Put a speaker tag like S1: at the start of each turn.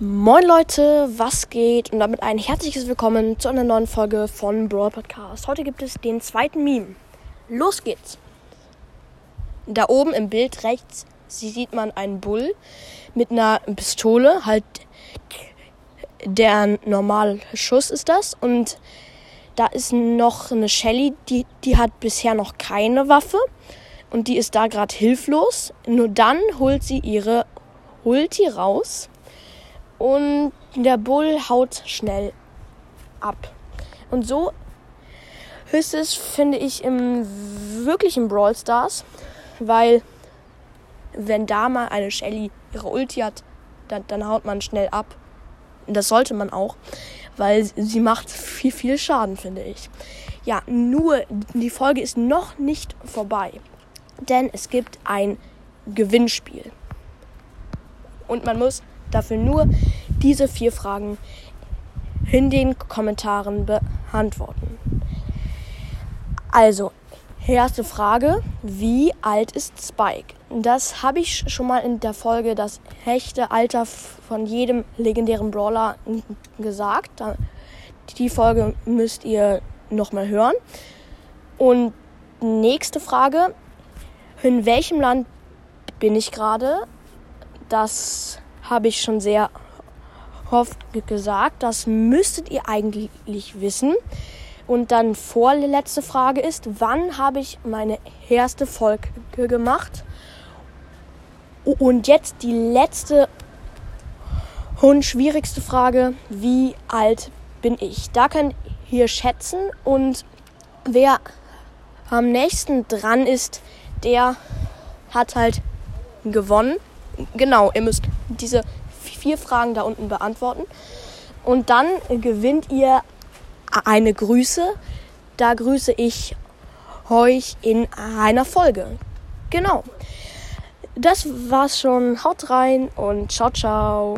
S1: Moin Leute, was geht? Und damit ein herzliches Willkommen zu einer neuen Folge von Brawl Podcast. Heute gibt es den zweiten Meme. Los geht's! Da oben im Bild rechts sieht man einen Bull mit einer Pistole, halt der normale Schuss ist das. Und da ist noch eine Shelly, die, die hat bisher noch keine Waffe und die ist da gerade hilflos. Nur dann holt sie ihre Ulti raus und der Bull haut schnell ab. Und so es, finde ich, im wirklichen Brawl Stars, weil wenn da mal eine Shelly ihre Ulti hat, dann, dann haut man schnell ab. Das sollte man auch, weil sie macht viel, viel Schaden, finde ich. Ja, nur die Folge ist noch nicht vorbei, denn es gibt ein Gewinnspiel. Und man muss dafür nur diese vier Fragen in den Kommentaren beantworten. Also, erste Frage, wie alt ist Spike? Das habe ich schon mal in der Folge das echte Alter von jedem legendären Brawler gesagt. Die Folge müsst ihr nochmal hören. Und nächste Frage, in welchem Land bin ich gerade? Das habe ich schon sehr oft gesagt. Das müsstet ihr eigentlich wissen. Und dann vorletzte Frage ist, wann habe ich meine erste Folge gemacht? Und jetzt die letzte und schwierigste Frage, wie alt bin ich? Da könnt ihr schätzen und wer am nächsten dran ist, der hat halt gewonnen genau, ihr müsst diese vier Fragen da unten beantworten. Und dann gewinnt ihr eine Grüße. Da grüße ich euch in einer Folge. Genau. Das war's schon. Haut rein und ciao, ciao.